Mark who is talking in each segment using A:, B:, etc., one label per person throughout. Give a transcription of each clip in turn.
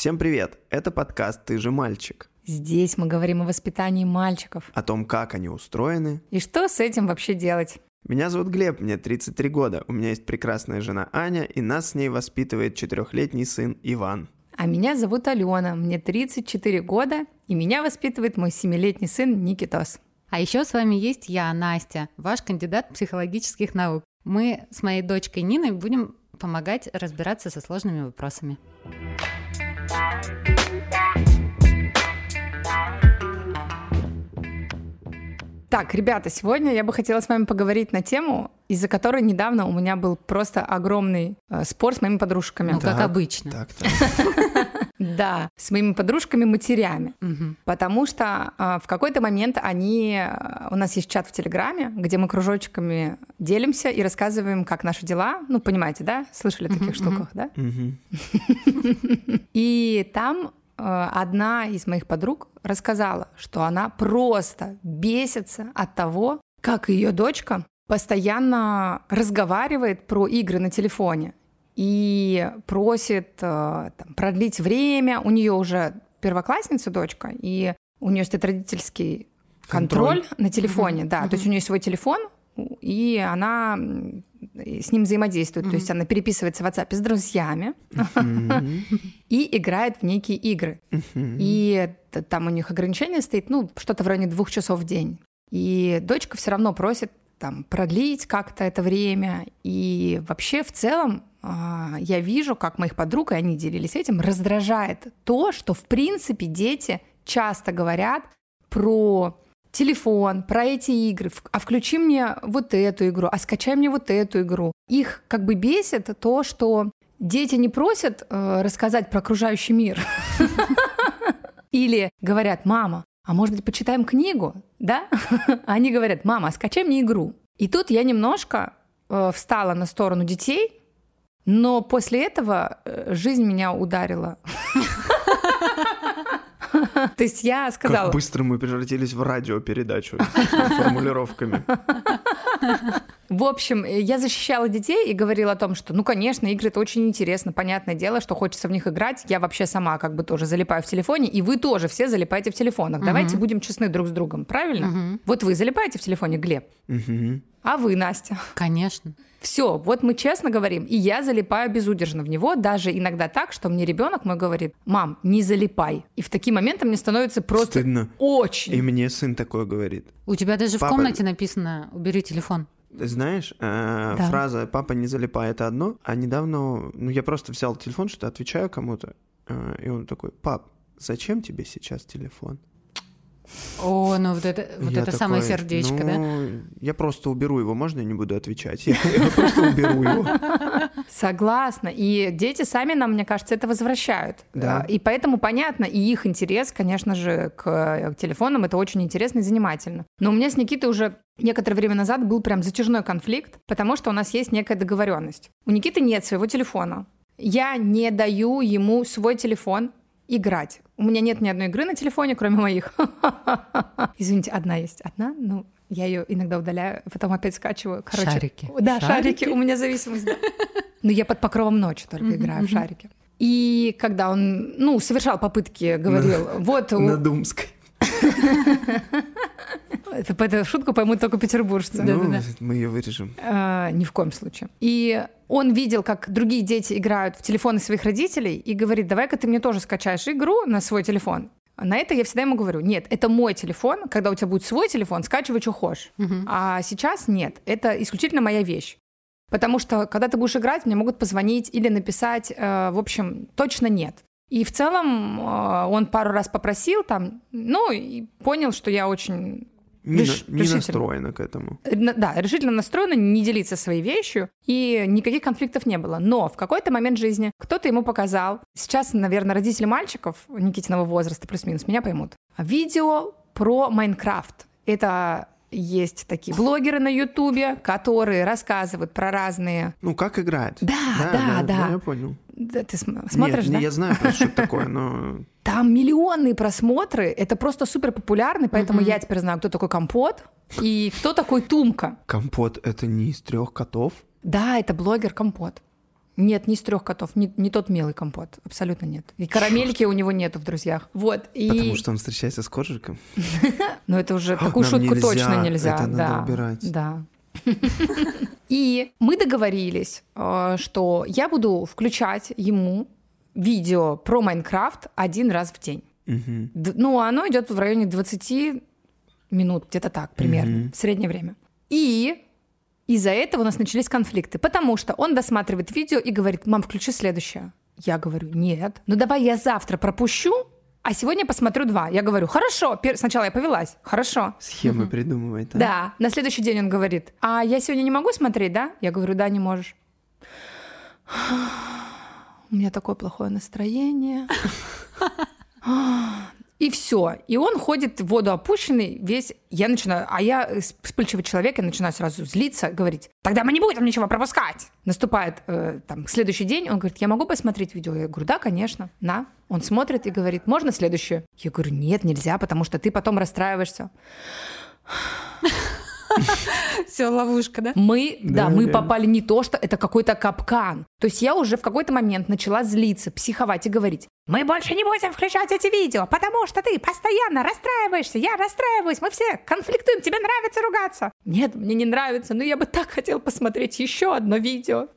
A: Всем привет! Это подкаст «Ты же мальчик».
B: Здесь мы говорим о воспитании мальчиков.
A: О том, как они устроены.
B: И что с этим вообще делать?
A: Меня зовут Глеб, мне 33 года. У меня есть прекрасная жена Аня, и нас с ней воспитывает четырехлетний сын Иван.
B: А меня зовут Алена, мне 34 года, и меня воспитывает мой семилетний сын Никитос.
C: А еще с вами есть я, Настя, ваш кандидат психологических наук. Мы с моей дочкой Ниной будем помогать разбираться со сложными вопросами.
B: Так, ребята, сегодня я бы хотела с вами поговорить на тему, из-за которой недавно у меня был просто огромный э, спор с моими подружками.
C: Ну, как
A: Так,
C: обычно.
A: Так, так.
B: Да, с моими подружками-матерями.
C: Мгм.
B: Потому что э, в какой-то момент они... э, У нас есть чат в Телеграме, где мы кружочками делимся и рассказываем, как наши дела. Ну, понимаете, да? Слышали о таких
C: Мгм,
B: штуках, да?
A: Мгм.
B: И там э, одна из моих подруг рассказала, что она просто бесится от того, как ее дочка постоянно разговаривает про игры на телефоне и просит э, там, продлить время. У нее уже первоклассница дочка, и у нее стоит родительский контроль, на телефоне, да. То есть у нее свой телефон, и она с ним взаимодействует. То есть она переписывается в WhatsApp с друзьями и играет в некие игры. И там у них ограничение стоит, ну, что-то в районе двух часов в день. И дочка все равно просит там продлить как-то это время. И вообще в целом я вижу, как моих подруг, и они делились этим, раздражает то, что в принципе дети часто говорят про телефон, про эти игры, а включи мне вот эту игру, а скачай мне вот эту игру. Их как бы бесит то, что дети не просят э, рассказать про окружающий мир. Или говорят, мама, а может быть, почитаем книгу, да? А Они говорят, мама, а скачай мне игру. И тут я немножко э, встала на сторону детей, но после этого э, жизнь меня ударила. То есть я сказала...
A: Как быстро мы превратились в радиопередачу с формулировками.
B: В общем, э, я защищала детей и говорила о том, что, ну, конечно, игры это очень интересно, понятное дело, что хочется в них играть. Я вообще сама как бы тоже залипаю в телефоне, и вы тоже все залипаете в телефонах. Давайте будем честны друг с другом, правильно?
C: Мгм.
B: Вот вы залипаете в телефоне, Глеб,
A: Мгм.
B: а вы, Настя.
C: Конечно.
B: Все, вот мы честно говорим, и я залипаю безудержно в него, даже иногда так, что мне ребенок мой говорит, мам, не залипай. И в такие моменты мне становится просто
A: Стыдно.
B: очень.
A: И мне сын такое говорит.
C: У тебя даже в
A: Папа-
C: комнате написано «убери телефон».
A: Ты знаешь, э,
B: Да.
A: фраза «папа не залипай» — это одно, а недавно, ну, я просто взял телефон, что-то отвечаю кому-то, э, и он такой «пап, зачем тебе сейчас телефон?»
C: О, ну вот это, вот
A: Я
C: это самое
A: такой,
C: сердечко, да?
A: «Ну, Я просто уберу его, можно я не буду отвечать? Я, я просто уберу его.
B: Согласна. И дети сами нам, мне кажется, это возвращают.
A: Да.
B: Э, И поэтому понятно, и их интерес, конечно же, к э, телефонам это очень интересно и занимательно. Но у меня с Никитой уже некоторое время назад был прям затяжной конфликт, потому что у нас есть некая договоренность. У Никиты нет своего телефона. Я не даю ему свой телефон играть. У меня нет ни одной игры на телефоне, кроме моих. Извините, одна есть. Одна? Ну, я ее иногда удаляю, потом опять скачиваю. Короче,
C: Шарики.
B: Да,
C: Шарики?
B: шарики. У меня зависимость, да. Ну, я под покровом ночи только играю в шарики. И когда он, ну, совершал попытки, говорил, вот,
A: На Думской.
B: Эту шутку поймут только петербуржцы.
A: Ну, мы ее вырежем.
B: А, ни в коем случае. И он видел, как другие дети играют в телефоны своих родителей и говорит, давай-ка ты мне тоже скачаешь игру на свой телефон. На это я всегда ему говорю, нет, это мой телефон, когда у тебя будет свой телефон, скачивай, что хочешь.
C: Мгм.
B: А сейчас нет, это исключительно моя вещь. Потому что, когда ты будешь играть, мне могут позвонить или написать, э, в общем, точно нет. И в целом э, он пару раз попросил там, ну, и понял, что я очень
A: Не,
B: Реш-
A: не настроена к этому.
B: Э, да, решительно настроена не делиться своей вещью, и никаких конфликтов не было. Но в какой-то момент жизни кто-то ему показал, сейчас, наверное, родители мальчиков Никитиного возраста, плюс-минус, меня поймут, видео про Майнкрафт. Это есть такие блогеры на Ютубе, которые рассказывают про разные...
A: Ну, как играет?
B: Да, да, да.
A: Я понял.
B: Да, ты см- смотришь,
A: Нет,
B: да?
A: не, я знаю просто, что это такое, но...
B: Там миллионные просмотры, это просто супер популярный, поэтому я теперь знаю, кто такой Компот и кто такой Тумка.
A: Компот — это не из трех котов?
B: Да, это блогер Компот. Нет, не из трех котов, не, не тот милый компот, абсолютно нет. И карамельки у него нету в друзьях. Вот. И...
A: Потому что он встречается с коржиком.
B: Ну это уже такую шутку точно нельзя.
A: Это надо убирать.
B: Да. И мы договорились, э, что я буду включать ему видео про Майнкрафт один раз в день. Ну, оно идет в районе 20 минут, где-то так примерно, в среднее время. И из-за этого у нас начались конфликты, потому что он досматривает видео и говорит, мам, включи следующее. Я говорю, нет. Ну давай я завтра пропущу, а сегодня посмотрю два. Я говорю, хорошо. Сначала я повелась. Хорошо.
A: Схемы придумывает.
B: А? Да. На следующий день он говорит, а я сегодня не могу смотреть, да? Я говорю, да, не можешь. У меня такое плохое настроение. И все. И он ходит в воду опущенный весь. Я начинаю, а я вспыльчивый человек, я начинаю сразу злиться, говорить, тогда мы не будем ничего пропускать. Наступает э, там следующий день, он говорит, я могу посмотреть видео? Я говорю, да, конечно, на. Он смотрит и говорит, можно следующее? Я говорю, нет, нельзя, потому что ты потом расстраиваешься.
C: Все, ловушка, да?
B: Мы, да, мы попали не то, что это какой-то капкан. То есть я уже в какой-то момент начала злиться, психовать и говорить, мы больше не будем включать эти видео, потому что ты постоянно расстраиваешься, я расстраиваюсь, мы все конфликтуем, тебе нравится ругаться. Нет, мне не нравится, но я бы так хотел посмотреть еще одно видео.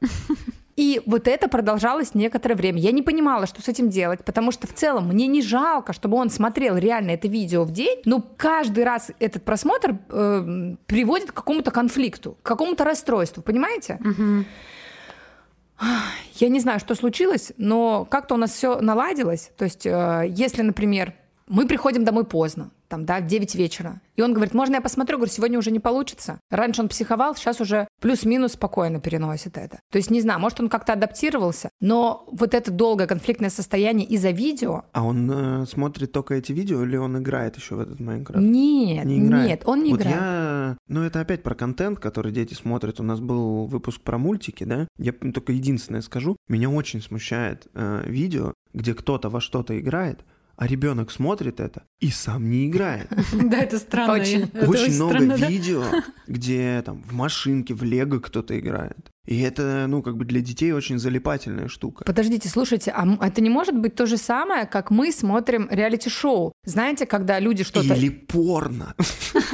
B: И вот это продолжалось некоторое время. Я не понимала, что с этим делать, потому что в целом мне не жалко, чтобы он смотрел реально это видео в день, но каждый раз этот просмотр э, приводит к какому-то конфликту, к какому-то расстройству, понимаете?
C: Угу.
B: Я не знаю, что случилось, но как-то у нас все наладилось. То есть, э, если, например, мы приходим домой поздно, там, да, в 9 вечера. И он говорит, можно я посмотрю? Говорю, сегодня уже не получится. Раньше он психовал, сейчас уже плюс-минус спокойно переносит это. То есть, не знаю, может, он как-то адаптировался, но вот это долгое конфликтное состояние из-за видео...
A: А он э, смотрит только эти видео или он играет еще в этот Майнкрафт?
B: Нет, не играет. нет, он не
A: вот
B: играет.
A: Я... Ну, это опять про контент, который дети смотрят. У нас был выпуск про мультики, да? Я только единственное скажу. Меня очень смущает э, видео, где кто-то во что-то играет, а ребенок смотрит это и сам не играет.
C: Да, это странно.
B: Очень,
A: очень много видео, где там в машинке, в лего кто-то играет. И это, ну, как бы для детей очень залипательная штука.
B: Подождите, слушайте, а это не может быть то же самое, как мы смотрим реалити-шоу? Знаете, когда люди что-то...
A: Или порно.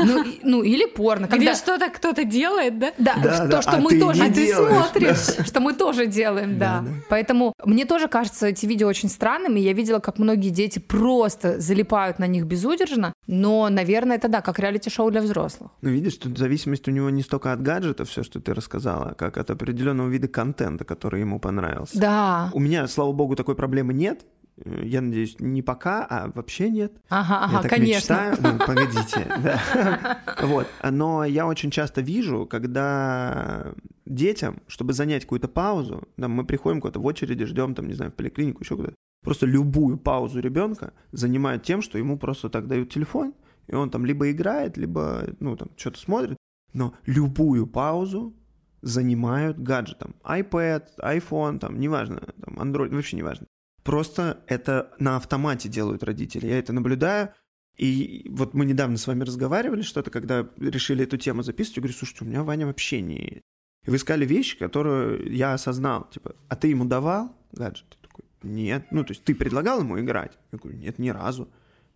B: Ну, ну или порно.
C: Когда... Где что-то кто-то делает, да?
B: Да, да то, да, что а мы тоже... А ты смотришь, да. что мы тоже делаем, да. да. Поэтому мне тоже кажется эти видео очень странными. Я видела, как многие дети просто залипают на них безудержно. Но, наверное, это да, как реалити-шоу для взрослых.
A: Ну, видишь, тут зависимость у него не столько от гаджета, все, что ты рассказала, как от определенного вида контента, который ему понравился.
B: Да.
A: У меня, слава богу, такой проблемы нет. Я надеюсь, не пока, а вообще нет.
B: Ага, ага,
A: я так
B: конечно.
A: Мечтаю. Ну, погодите. Вот. Но я очень часто вижу, когда детям, чтобы занять какую-то паузу, мы приходим куда-то в очереди, ждем, там, не знаю, в поликлинику, еще куда-то, просто любую паузу ребенка занимают тем, что ему просто так дают телефон, и он там либо играет, либо, ну, там, что-то смотрит, но любую паузу занимают гаджетом. iPad, iPhone, там, неважно, там, Android, вообще неважно. Просто это на автомате делают родители. Я это наблюдаю. И вот мы недавно с вами разговаривали что-то, когда решили эту тему записывать. Я говорю, слушайте, у меня Ваня вообще не... И вы искали вещи, которые я осознал. Типа, а ты ему давал гаджет? Нет. Ну, то есть ты предлагал ему играть? Я говорю, нет, ни разу.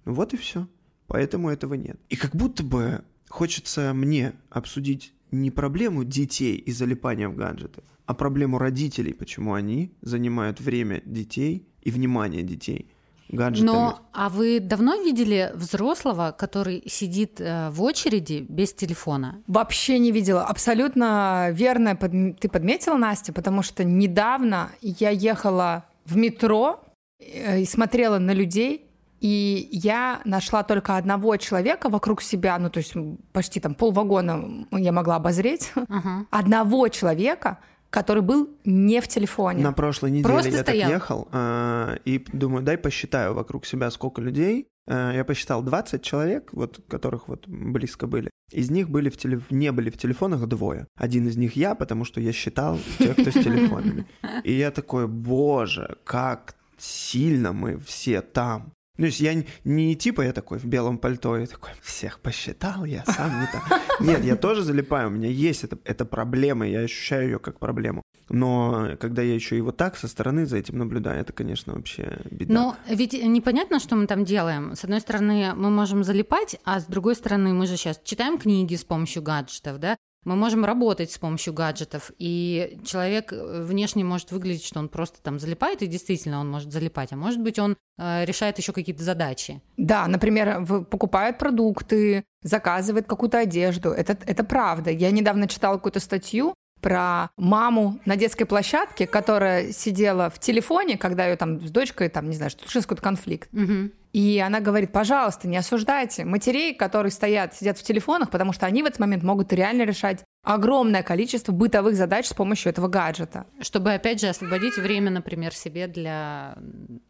A: Ну вот и все. Поэтому этого нет. И как будто бы хочется мне обсудить не проблему детей и залипания в гаджеты, а проблему родителей, почему они занимают время детей и внимание детей гаджетами.
C: Но, а вы давно видели взрослого, который сидит э, в очереди без телефона?
B: Вообще не видела. Абсолютно верно ты подметила, Настя, потому что недавно я ехала в метро э, и смотрела на людей, и я нашла только одного человека вокруг себя, ну, то есть почти там полвагона я могла обозреть.
C: Uh-huh.
B: Одного человека, который был не в телефоне.
A: На прошлой неделе
C: Просто
A: я
C: стоял.
A: так ехал э, и думаю, дай посчитаю вокруг себя сколько людей. Э, я посчитал 20 человек, вот которых вот близко были. Из них были в теле... не были в телефонах двое. Один из них я, потому что я считал тех, кто с телефонами. И я такой, боже, как сильно мы все там. Ну, есть я не типа я такой в белом пальто, и такой, всех посчитал, я сам не так. Нет, я тоже залипаю, у меня есть эта, эта проблема, я ощущаю ее как проблему. Но когда я еще и вот так со стороны за этим наблюдаю, это, конечно, вообще беда.
C: Но ведь непонятно, что мы там делаем. С одной стороны, мы можем залипать, а с другой стороны, мы же сейчас читаем книги с помощью гаджетов, да? Мы можем работать с помощью гаджетов, и человек э, внешне может выглядеть, что он просто там залипает, и действительно он может залипать, а может быть он э, решает еще какие-то задачи.
B: Да, например, покупает продукты, заказывает какую-то одежду. Это, это правда. Я недавно читала какую-то статью про маму на детской площадке, которая сидела в телефоне, когда ее там с дочкой, там, не знаю, что случился какой-то конфликт.
C: Угу.
B: И она говорит, пожалуйста, не осуждайте матерей, которые стоят, сидят в телефонах, потому что они в этот момент могут реально решать огромное количество бытовых задач с помощью этого гаджета.
C: Чтобы, опять же, освободить время, например, себе для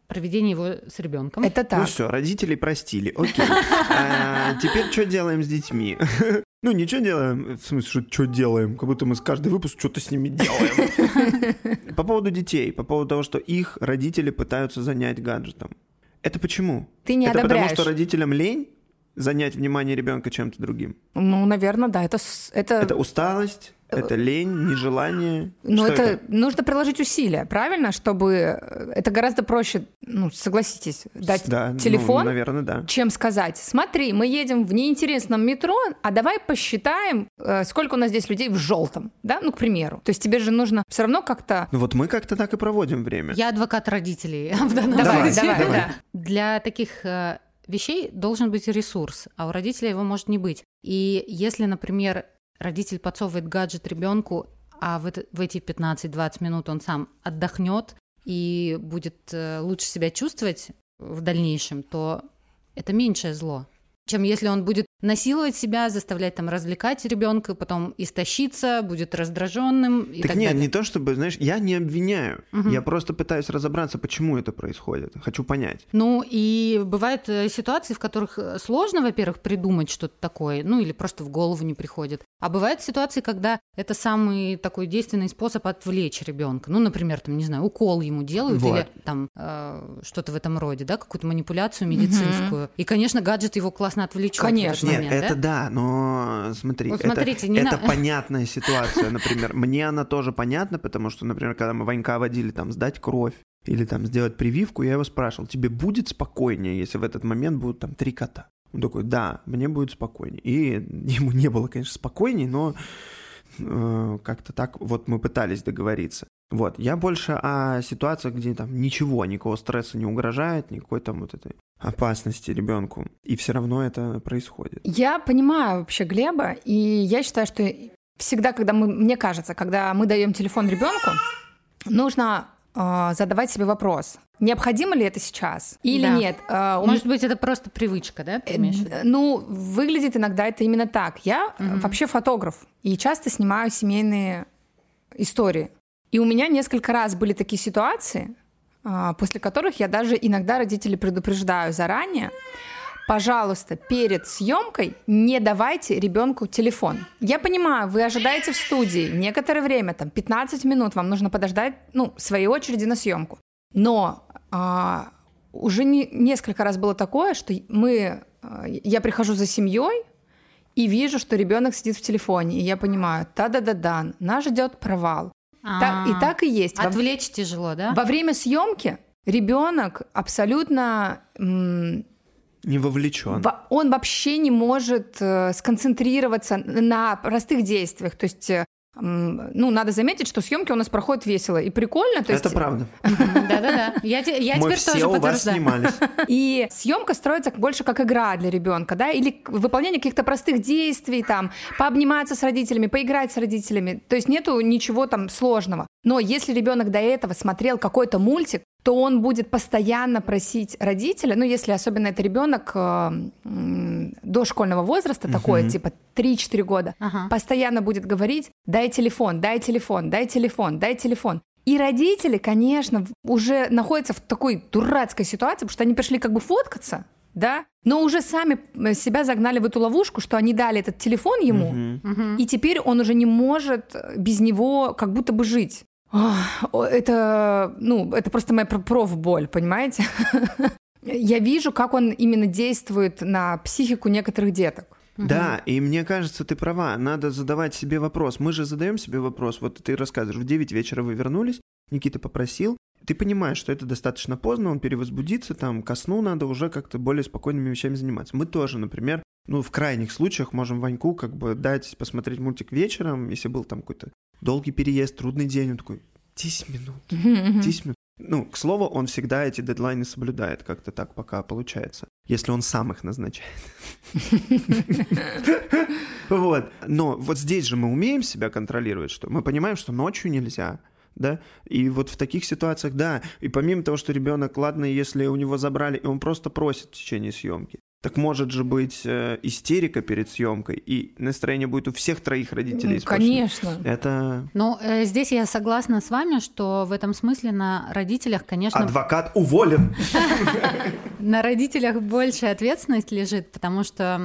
C: проведения его с ребенком.
B: Это так.
A: Ну все, родителей простили, окей. А, теперь что делаем с детьми? Ну, ничего делаем, в смысле, что делаем? Как будто мы с каждый выпуск что-то с ними делаем. По поводу детей, по поводу того, что их родители пытаются занять гаджетом. Это почему?
B: Ты не
A: это
B: одобряешь.
A: потому, что родителям лень занять внимание ребенка чем-то другим?
B: Ну, наверное, да. Это, это...
A: это усталость, это лень, нежелание.
B: Ну,
A: Что
B: это, нужно приложить усилия, правильно, чтобы это гораздо проще, ну, согласитесь, дать
A: да,
B: телефон,
A: ну, наверное, да.
B: чем сказать: смотри, мы едем в неинтересном метро, а давай посчитаем, э, сколько у нас здесь людей в желтом, да, ну, к примеру. То есть тебе же нужно все равно как-то.
A: Ну вот мы как-то так и проводим время.
C: Я адвокат родителей в данном
B: Давай,
C: случае.
B: давай,
A: давай.
B: да.
C: Для таких э, вещей должен быть ресурс, а у родителя его может не быть. И если, например, родитель подсовывает гаджет ребенку, а в, это, в эти 15-20 минут он сам отдохнет и будет э, лучше себя чувствовать в дальнейшем, то это меньшее зло чем если он будет насиловать себя, заставлять там развлекать ребенка, потом истощиться, будет раздраженным. И
A: так,
C: так
A: нет,
C: далее.
A: не то чтобы, знаешь, я не обвиняю,
C: Мгм.
A: я просто пытаюсь разобраться, почему это происходит. Хочу понять.
C: Ну и бывают э, ситуации, в которых э, сложно, во-первых, придумать что-то такое, ну или просто в голову не приходит. А бывают ситуации, когда это самый такой действенный способ отвлечь ребенка. Ну, например, там, не знаю, укол ему делают
A: Вот.
C: или там э, что-то в этом роде, да, какую-то манипуляцию медицинскую. И, конечно, гаджет его классно отвлечет.
B: Конечно.
A: Нет,
C: момент,
A: это
C: да?
A: да, но смотри,
C: Вот
A: это-
C: смотрите, не
A: это,
C: на-
A: понятная ситуация, например. Мне она тоже понятна, потому что, например, когда мы Ванька водили там сдать кровь или там сделать прививку, я его спрашивал, тебе будет спокойнее, если в этот момент будут там три кота? Он такой, да, мне будет спокойнее. И ему не было, конечно, спокойней, но как-то так вот мы пытались договориться. Вот, я больше о ситуациях, где там ничего, никакого стресса не угрожает, никакой там вот этой опасности ребенку. И все равно это происходит.
B: Я понимаю вообще Глеба, и я считаю, что всегда, когда мы, мне кажется, когда мы даем телефон ребенку, нужно э, задавать себе вопрос: необходимо ли это сейчас или
C: Да.
B: нет? У
C: Может быть, это просто привычка, да?
B: Э? Ну, выглядит иногда это именно так. Я
C: Мгм.
B: вообще фотограф и часто снимаю семейные истории. И у меня несколько раз были такие ситуации, а, после которых я даже иногда родителей предупреждаю заранее. Пожалуйста, перед съемкой не давайте ребенку телефон. Я понимаю, вы ожидаете в студии некоторое время, там 15 минут, вам нужно подождать, ну, своей очереди на съемку. Но а, уже не, несколько раз было такое, что мы, а, я прихожу за семьей и вижу, что ребенок сидит в телефоне, и я понимаю, та-да-да-да, нас ждет провал. Так- и
C: А,
B: так и есть. Во-
C: Отвлечь тяжело, да?
B: во время съемки ребенок абсолютно м,
A: Не вовлечен.
B: во- он вообще не может э, сконцентрироваться на простых действиях. То есть, э, ну, надо заметить, что съемки у нас проходят весело и прикольно. То есть,
A: Это правда.
C: Да-да-да. Я, я
A: Мы
C: теперь
A: все
C: тоже
A: у вас
C: подтверждаю.
A: снимались.
B: И съемка строится больше как игра для ребенка, да, или выполнение каких-то простых действий, там, пообниматься с родителями, поиграть с родителями. То есть нету ничего там сложного. Но если ребенок до этого смотрел какой-то мультик, то он будет постоянно просить родителя, ну, если особенно это ребенок э, м, дошкольного возраста, такой, типа 3-4 года,
C: Ага.
B: постоянно будет говорить, дай телефон, дай телефон, дай телефон, дай телефон. И родители, конечно, уже находятся в такой дурацкой ситуации, потому что они пришли как бы фоткаться, да, но уже сами э, себя загнали в эту ловушку, что они дали этот телефон ему,
A: Мгм.
C: Мгм.
B: и теперь он уже не может без него как будто бы жить. О, Это, ну, это просто моя про- профболь, понимаете? Я вижу, как он именно действует на психику некоторых деток.
A: Да, и мне кажется, ты права. Надо задавать себе вопрос. Мы же задаем себе вопрос. Вот ты рассказываешь, в 9 вечера вы вернулись, Никита попросил, ты понимаешь, что это достаточно поздно, он перевозбудится, там, ко сну надо уже как-то более спокойными вещами заниматься. Мы тоже, например, ну, в крайних случаях можем Ваньку как бы дать посмотреть мультик вечером, если был там какой-то долгий переезд, трудный день, он такой, 10 минут, 10 минут. Ну, к слову, он всегда эти дедлайны соблюдает, как-то так пока получается, если он сам их назначает. Вот. Но вот здесь же мы умеем себя контролировать, что мы понимаем, что ночью нельзя, да, и вот в таких ситуациях, да, и помимо того, что ребенок, ладно, если у него забрали, и он просто просит в течение съемки, так может же быть э, истерика перед съемкой, и настроение будет у всех троих родителей.
B: Ну, конечно.
A: Это...
C: Но э, здесь я согласна с вами, что в этом смысле на родителях, конечно...
A: Адвокат уволен!
C: На родителях больше ответственность лежит, потому что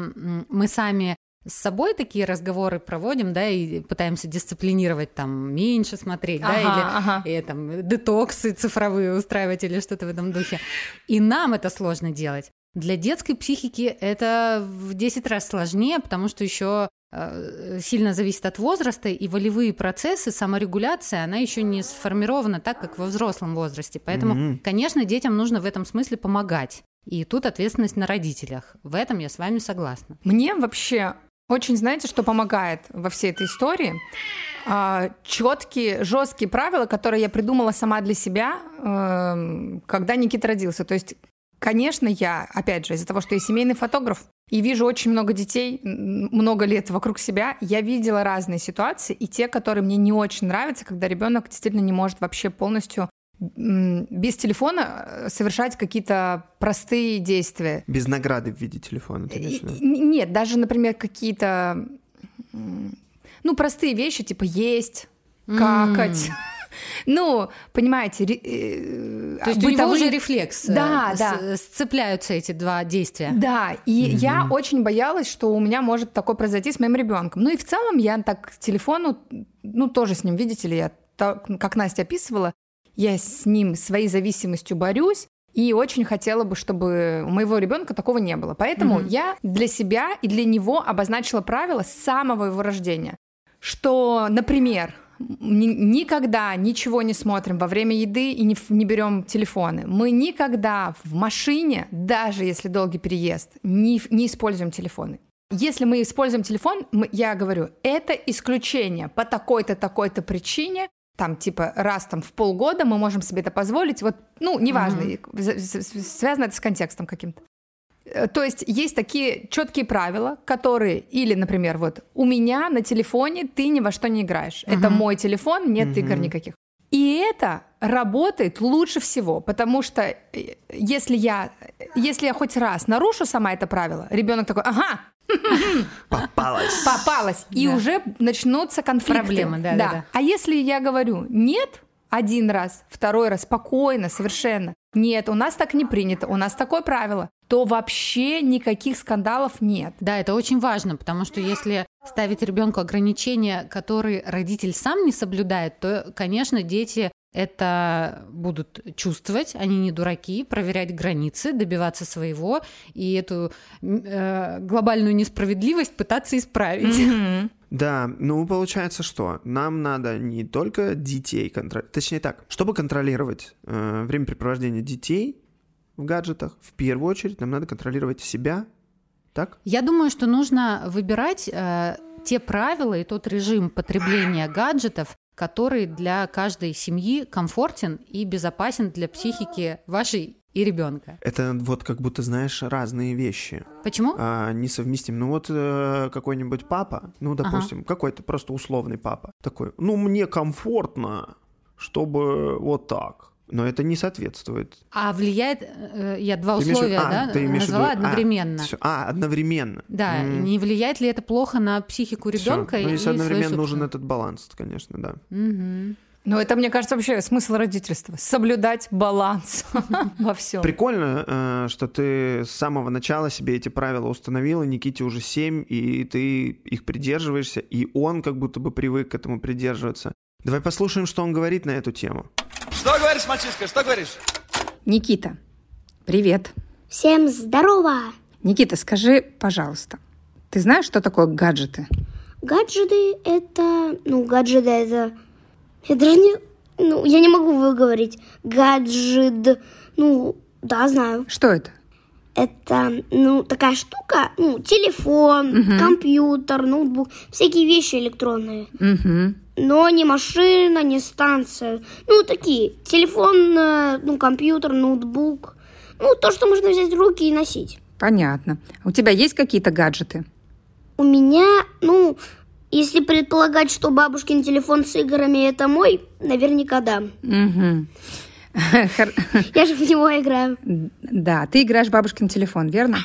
C: мы сами с собой такие разговоры проводим, да, и пытаемся дисциплинировать, там, меньше смотреть, ага, да, или ага. и, там, детоксы цифровые устраивать или что-то в этом духе. И нам это сложно делать. Для детской психики это в 10 раз сложнее, потому что еще э, сильно зависит от возраста, и волевые процессы, саморегуляция, она еще не сформирована так, как во взрослом возрасте. Поэтому, mm-hmm. конечно, детям нужно в этом смысле помогать. И тут ответственность на родителях. В этом я с вами согласна.
B: Мне вообще очень, знаете, что помогает во всей этой истории? А, четкие, жесткие правила, которые я придумала сама для себя, эм, когда Никита родился. То есть Конечно, я, опять же, из-за того, что я семейный фотограф и вижу очень много детей, много лет вокруг себя, я видела разные ситуации, и те, которые мне не очень нравятся, когда ребенок действительно не может вообще полностью без телефона э, совершать какие-то простые действия.
A: Без награды в виде телефона,
B: ты Нет, даже, например, какие-то, ну, простые вещи, типа есть, какать. Ну, понимаете,
C: э, то есть бытовые... у него уже рефлекс. Да, да. Сцепляются эти два действия.
B: Да, и угу. я очень боялась, что у меня может такое произойти с моим ребенком. Ну и в целом я так к телефону, ну тоже с ним, видите ли, я так, как Настя описывала, я с ним своей зависимостью борюсь, и очень хотела бы, чтобы у моего ребенка такого не было. Поэтому mm я для себя и для него обозначила правила с самого его рождения. Что, например, никогда ничего не смотрим во время еды и не, не берем телефоны. Мы никогда в машине, даже если долгий переезд, не, не используем телефоны. Если мы используем телефон, мы, я говорю, это исключение по такой-то, такой-то причине, там, типа, раз там в полгода мы можем себе это позволить, вот, ну, неважно, mm-hmm. связано это с контекстом каким-то. Э, то есть есть такие четкие правила, которые, или, например, вот у меня на телефоне ты ни во что не играешь. Uh-huh. Это мой телефон, нет uh-huh. игр никаких. И это работает лучше всего, потому что э, если я, если я хоть раз нарушу сама это правило, ребенок такой, ага,
A: попалась,
B: попалась, и да. уже начнутся конфликты.
C: Проблемы, да, да. да.
B: А если я говорю нет, один раз, второй раз, спокойно, совершенно. Нет, у нас так не принято, у нас такое правило то вообще никаких скандалов нет.
C: Да, это очень важно, потому что если ставить ребенку ограничения, которые родитель сам не соблюдает, то, конечно, дети это будут чувствовать, они не дураки, проверять границы, добиваться своего и эту э, глобальную несправедливость пытаться исправить.
B: Mm-hmm.
A: Да, ну получается что? Нам надо не только детей контролировать, точнее так, чтобы контролировать э, времяпрепровождение детей, в гаджетах, в первую очередь нам надо контролировать себя, так?
C: Я думаю, что нужно выбирать э, те правила и тот режим потребления гаджетов, который для каждой семьи комфортен и безопасен для психики вашей и ребенка.
A: Это вот как будто, знаешь, разные вещи.
C: Почему?
A: А, несовместим. Ну вот э, какой-нибудь папа, ну, допустим, ага. какой-то просто условный папа, такой, ну, мне комфортно, чтобы вот так но это не соответствует.
C: А влияет, э, я два ты условия, имеешь, да, ты назвала виду, одновременно.
A: А, а, одновременно.
C: Да, mm. не влияет ли это плохо на психику ребенка?
A: Ну, если одновременно нужен этот баланс, конечно, да.
C: Угу.
B: Ну, это, мне кажется, вообще смысл родительства. Соблюдать баланс во всем.
A: Прикольно, э, что ты с самого начала себе эти правила установила. Никите уже семь, и ты их придерживаешься, и он как будто бы привык к этому придерживаться. Давай послушаем, что он говорит на эту тему.
D: Что говоришь, мальчишка, что говоришь?
B: Никита, привет.
D: Всем здорово!
B: Никита, скажи, пожалуйста, ты знаешь, что такое гаджеты?
D: Гаджеты это... Ну, гаджеты это... Я даже не... Ну, я не могу выговорить. Гаджет... Ну, да, знаю.
B: Что это?
D: Это, ну, такая штука, ну, телефон, компьютер, ноутбук, всякие вещи электронные.
B: Угу.
D: Но не машина, не станция. Ну, такие. Телефон, э, ну, компьютер, ноутбук. Ну, то, что можно взять в руки и носить.
B: Понятно. У тебя есть какие-то гаджеты?
D: У меня, ну, если предполагать, что бабушкин телефон с играми это мой, наверняка да.
B: Угу.
D: Я же в него играю.
B: Да, ты играешь в бабушкин телефон, верно?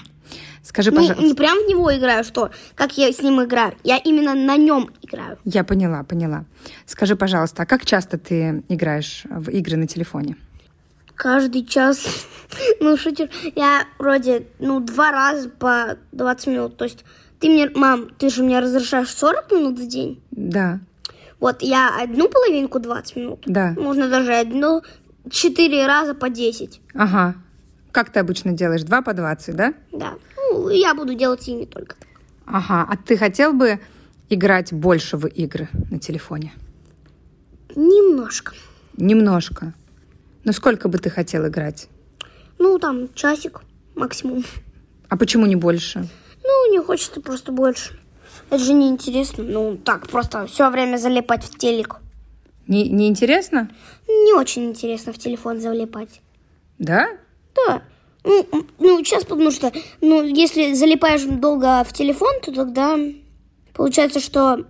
B: Скажи,
D: Ну,
B: пожалуйста.
D: не прям в него играю, что, как я с ним играю. Я именно на нем играю.
B: Я поняла, поняла. Скажи, пожалуйста, а как часто ты играешь в игры на телефоне?
D: Каждый час. Ну, шутер. Я вроде, ну, два раза по 20 минут. То есть ты мне, мам, ты же мне разрешаешь 40 минут в день?
B: Да,
D: Вот я одну половинку 20 минут.
B: да.
D: Можно даже одну, четыре раза по 10.
B: Ага. Как ты обычно делаешь? Два по 20, да?
D: Да. Ну, я буду делать и не только.
B: Ага. А ты хотел бы играть больше в игры на телефоне?
D: Немножко.
B: Немножко. Но сколько бы ты хотел играть?
D: Ну, там, часик максимум.
B: А почему не больше?
D: Ну, не хочется просто больше. Это же неинтересно. Ну, так, просто все время залипать в телек.
B: Не, не интересно?
D: Не очень интересно в телефон залипать.
B: Да?
D: Да. Ну, ну, сейчас потому что, ну, если залипаешь долго в телефон, то тогда получается, что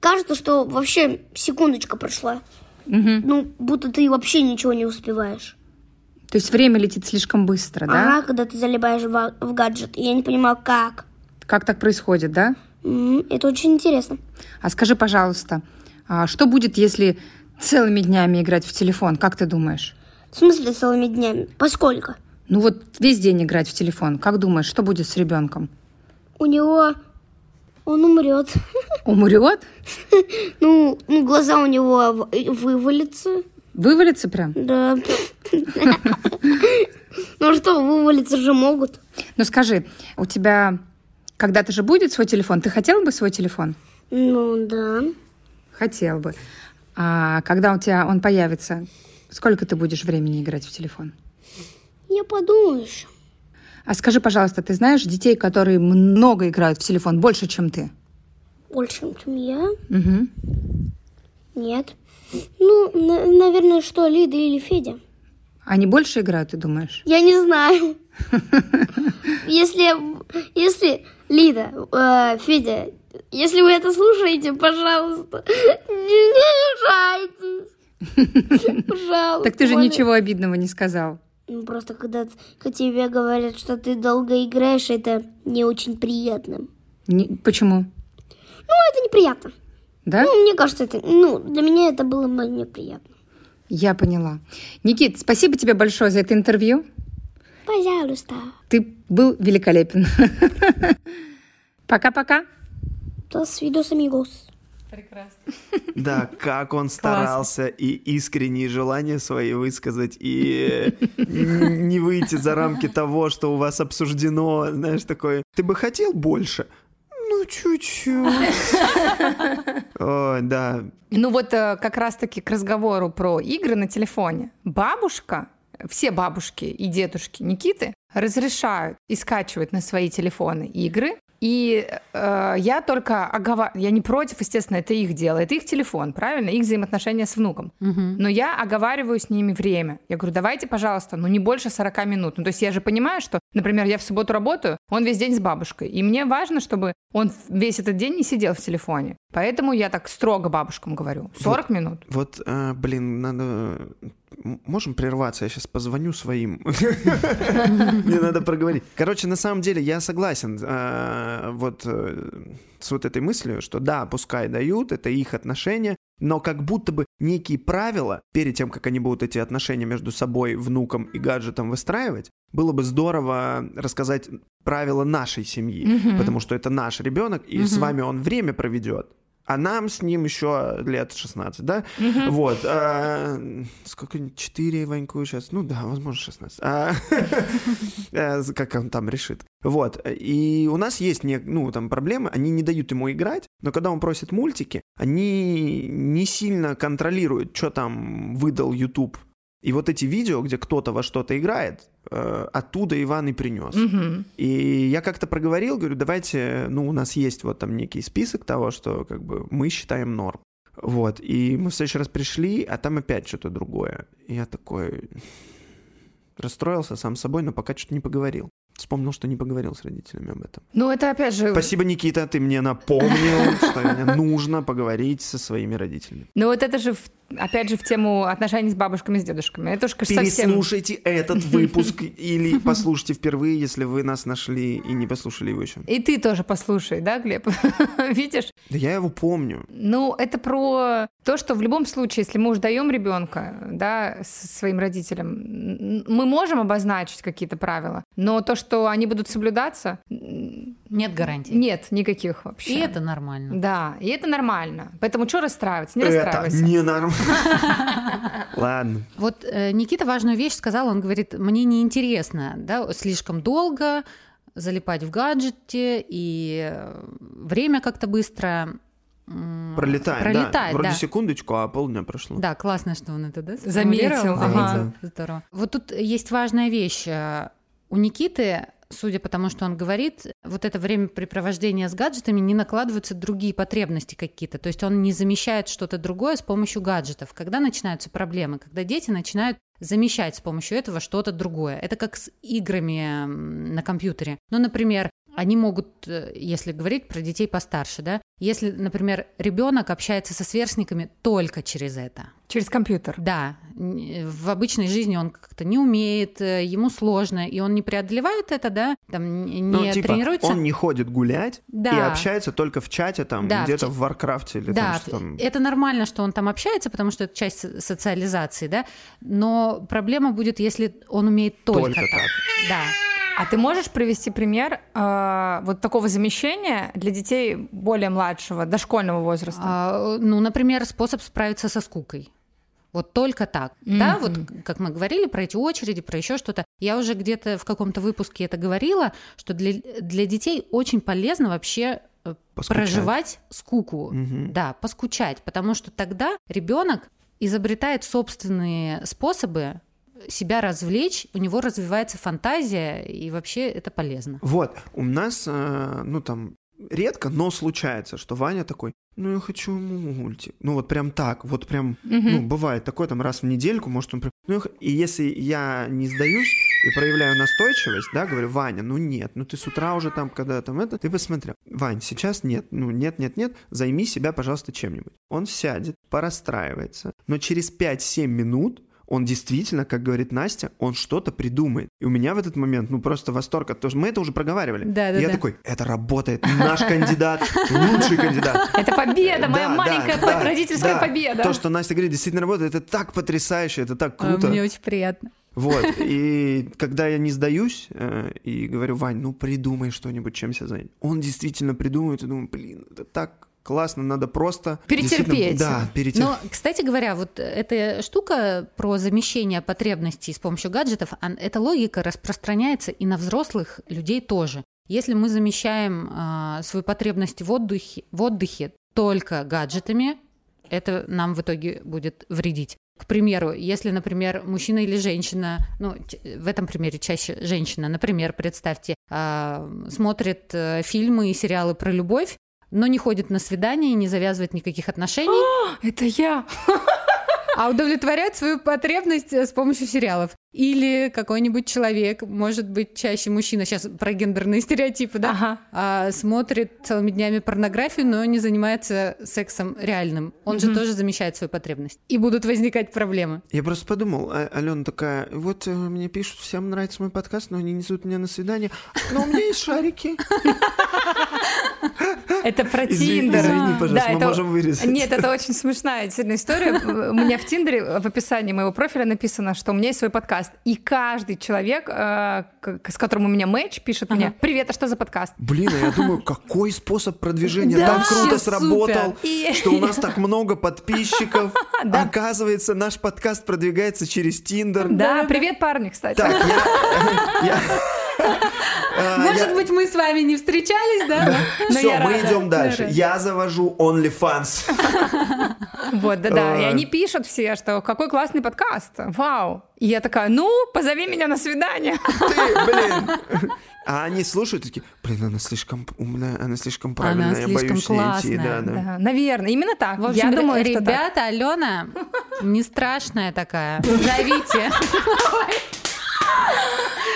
D: кажется, что вообще секундочка прошла.
B: Мгм.
D: Ну, будто ты вообще ничего не успеваешь.
B: То есть время летит слишком быстро, да?
D: Ага, когда ты залипаешь в, в гаджет. И я не понимаю, как.
B: Как так происходит, да?
D: Это очень интересно.
B: А скажи, пожалуйста, а что будет, если целыми днями играть в телефон? Как ты думаешь?
D: В смысле целыми днями? Поскольку?
B: Ну вот весь день играть в телефон. Как думаешь, что будет с ребенком?
D: У него... Он умрет.
B: Умрет?
D: Ну, ну, глаза у него вывалятся.
B: Вывалится прям?
D: Да. Ну что, вывалиться же могут.
B: Ну скажи, у тебя когда-то же будет свой телефон? Ты хотел бы свой телефон?
D: Ну да.
B: Хотел бы. А когда у тебя он появится, сколько ты будешь времени играть в телефон?
D: Я подумаю еще.
B: А скажи, пожалуйста, ты знаешь детей, которые много играют в телефон, больше, чем ты?
D: Больше, чем я?
B: Угу.
D: Нет. Ну, на- наверное, что, Лида или Федя?
B: Они больше играют, ты думаешь?
D: Я не знаю. Если, если Лида, э, Федя, если вы это слушаете, пожалуйста, не мешайтесь. Пожалуйста.
B: Так ты же ничего обидного не сказал.
D: Ну, просто когда к тебе говорят, что ты долго играешь, это не очень приятно.
B: Не- Почему?
D: Ну, это неприятно.
B: Да?
D: Ну, мне кажется, это, ну, для меня это было бы неприятно.
B: Я поняла. Никит, спасибо тебе большое за это интервью.
D: Пожалуйста.
B: Ты был великолепен. Пока-пока.
D: Dos videos amigos.
C: Прекрасно.
A: Да, как он старался и искренние желания свои высказать, и э, не выйти за рамки того, что у вас обсуждено, знаешь, такое. Ты бы хотел больше? Ну, чуть-чуть. Ой, да.
B: Ну вот э, как раз-таки к разговору про игры на телефоне. Бабушка, все бабушки и дедушки Никиты разрешают и скачивать на свои телефоны игры. И э, я только оговариваю, я не против, естественно, это их дело, это их телефон, правильно, их взаимоотношения с внуком. Но я оговариваю с ними время. Я говорю, давайте, пожалуйста, ну не больше 40 минут. Ну то есть я же понимаю, что, например, я в субботу работаю, он весь день с бабушкой, и мне важно, чтобы он весь этот день не сидел в телефоне. Поэтому я так строго бабушкам говорю, 40 минут.
A: Вот, а, блин, надо... Можем прерваться? Я сейчас позвоню своим. Мне надо проговорить. Короче, на самом деле я согласен а, вот э, с вот этой мыслью, что да, пускай дают, это их отношения, но как будто бы некие правила перед тем, как они будут эти отношения между собой, внуком и гаджетом выстраивать, было бы здорово рассказать правила нашей семьи, потому что это наш ребенок, и с вами он время проведет. А нам с ним еще лет 16, да? Вот. а, сколько? 4 Ваньку сейчас? Ну да, возможно, 16. А, э, как он там решит. Вот. И у нас есть не, ну, там проблемы, они не дают ему играть, но когда он просит мультики, они не сильно контролируют, что там выдал YouTube. И вот эти видео, где кто-то во что-то играет, э, оттуда Иван и принес.
B: Мгм.
A: И я как-то проговорил, говорю, давайте, ну, у нас есть вот там некий список того, что как бы мы считаем норм. Вот, и мы в следующий раз пришли, а там опять что-то другое. И я такой расстроился сам собой, но пока что-то не поговорил. Вспомнил, что не поговорил с родителями об этом.
B: Ну, это опять же...
A: Спасибо, Никита, ты мне напомнил, что мне нужно поговорить со своими родителями.
B: Ну, вот это же, в- опять же, в тему отношений с бабушками, с дедушками. Это уж, совсем...
A: Переслушайте этот выпуск или послушайте впервые, если вы нас нашли и не послушали его еще.
B: И ты тоже послушай, да, Глеб? Видишь?
A: Да я его помню.
B: Ну, это про то, что в любом случае, если мы уж даем ребенка, да, своим родителям, мы можем обозначить какие-то правила, но то, что они будут соблюдаться,
C: Нет гарантий.
B: нет никаких вообще.
C: И это нормально.
B: Да, и это нормально. Поэтому что расстраиваться? Не
A: Это
B: расстраивайся.
A: не нормально. Ладно.
C: Вот э, Никита важную вещь сказал, он говорит, мне неинтересно, да, слишком долго залипать в гаджете, и э, время как-то быстро м,
A: Пролетает, да.
C: пролетает,
A: Вроде
C: да.
A: секундочку, а полдня прошло.
C: Да, классно, что он это да,
B: Заметил,
C: сформулировал.
B: ага.
C: Заметил. Здорово. Вот тут есть важная вещь. Э, У Никиты, судя по тому, что он говорит, вот это времяпрепровождение с гаджетами не накладываются другие потребности какие-то. То есть он не замещает что-то другое с помощью гаджетов. Когда начинаются проблемы? Когда дети начинают замещать с помощью этого что-то другое. Это как с играми на компьютере. Ну, например, они могут, э, если говорить про детей постарше, да, если, например, ребенок общается со сверстниками только через это.
B: Через компьютер.
C: Да, в обычной жизни он как-то не умеет, э, ему сложно, и он не преодолевает это, да, там н-
A: Ну,
C: не
A: типа,
C: тренируется.
A: он не ходит гулять и
C: Да.
A: общается только в чате, там,
C: Да, в
A: где-то
C: ча-
A: в Warcraft е или там,
C: Да,
A: что там.
C: это нормально, что он там общается, потому что это часть со- социализации, да. Но проблема будет, если он умеет только,
A: Только
C: так.
A: так.
C: Да.
B: А ты можешь привести пример э, вот такого замещения для детей более младшего, дошкольного возраста?
C: А, ну, например, способ справиться со скукой. Вот только так. Да, вот как мы говорили про эти очереди, про еще что-то. Я уже где-то в каком-то выпуске это говорила, что для, для детей очень полезно вообще э,
A: Поскучать.
C: проживать скуку.
A: Мгм.
C: Да, поскучать, потому что тогда ребенок изобретает собственные способы себя развлечь, у него развивается фантазия, и вообще это полезно.
A: Вот, у нас, э, ну там, редко, но случается, что Ваня такой, ну я хочу мультик. Ну вот прям так, вот прям, ну бывает такое там раз в недельку, может он прям... Ну, и если я не сдаюсь и проявляю настойчивость, да, говорю, Ваня, ну нет, ну ты с утра уже там, когда там это, ты посмотри, Вань, сейчас нет, ну нет, нет, нет, займи себя, пожалуйста, чем-нибудь. Он сядет, порастраивается, но через 5-7 минут он действительно, как говорит Настя, он что-то придумает. И у меня в этот момент, ну, просто восторг, потому что мы это уже проговаривали.
C: Да, да,
A: И я
C: да.
A: такой, это работает, наш кандидат, лучший кандидат.
B: Это победа, моя маленькая родительская
A: да.
B: победа.
A: То, что Настя говорит, действительно работает, это так потрясающе, это так круто.
C: А, Мне очень приятно.
A: Вот, и когда я не сдаюсь э, и говорю, Вань, ну придумай что-нибудь, чем себя занять. Он действительно придумывает, и думаю, блин, это так классно, надо просто...
B: Перетерпеть.
A: Да, перетерпеть.
C: Но, кстати говоря, вот эта штука про замещение потребностей с помощью гаджетов, эта логика распространяется и на взрослых людей тоже. Если мы замещаем а, свою потребность в отдыхе, в отдыхе только гаджетами, это нам в итоге будет вредить. К примеру, если, например, мужчина или женщина, ну, в этом примере чаще женщина, например, представьте, а, смотрит э, фильмы и сериалы про любовь, но не ходит на свидания, не завязывает никаких отношений,
B: Это я.
C: а удовлетворяет свою потребность э, с помощью сериалов. Или какой-нибудь человек, может быть, чаще мужчина, сейчас про гендерные стереотипы, да,
B: Ага.
C: а, смотрит целыми днями порнографию, но не занимается сексом реальным. Он же тоже замещает свою потребность. И будут возникать проблемы.
A: Я просто подумал, а- Алена такая, вот э, мне пишут, всем нравится мой подкаст, но они не зовут меня на свидание, но у меня есть шарики.
B: Это про Тиндер.
A: извини, пожалуйста,
B: Да,
A: мы можем вырезать.
B: Нет, это очень смешная действительно история. У меня в Тиндере в описании моего профиля написано, что у меня есть свой подкаст. И каждый человек, э, с которым у меня матч, пишет мне, привет, а что за подкаст?
A: Блин, а я думаю, какой способ продвижения
B: Да,
A: так круто сработал.
B: И-
A: что у нас так много подписчиков.
B: Да.
A: Оказывается, наш подкаст продвигается через Тиндер.
B: Да, привет, парни, кстати.
A: Так, я... я- а,
C: Может
A: я-
C: быть, мы с вами не встречались, да?
B: Но
A: Все,
B: я
A: мы идем
B: я
A: дальше. Я завожу OnlyFans.
B: Вот, да-да. И
A: Ой.
B: они пишут все, что какой классный подкаст. Вау. И я такая, ну, позови меня на свидание.
A: Ты, блин. А они слушают такие, блин, она слишком умная, она слишком правильная, я
C: слишком
A: боюсь с ней идти.
C: классная,
A: Да, да.
B: Да, наверное, именно так.
C: В общем,
B: я думаю, что так.
C: ребята, Алена не страшная такая. Зовите.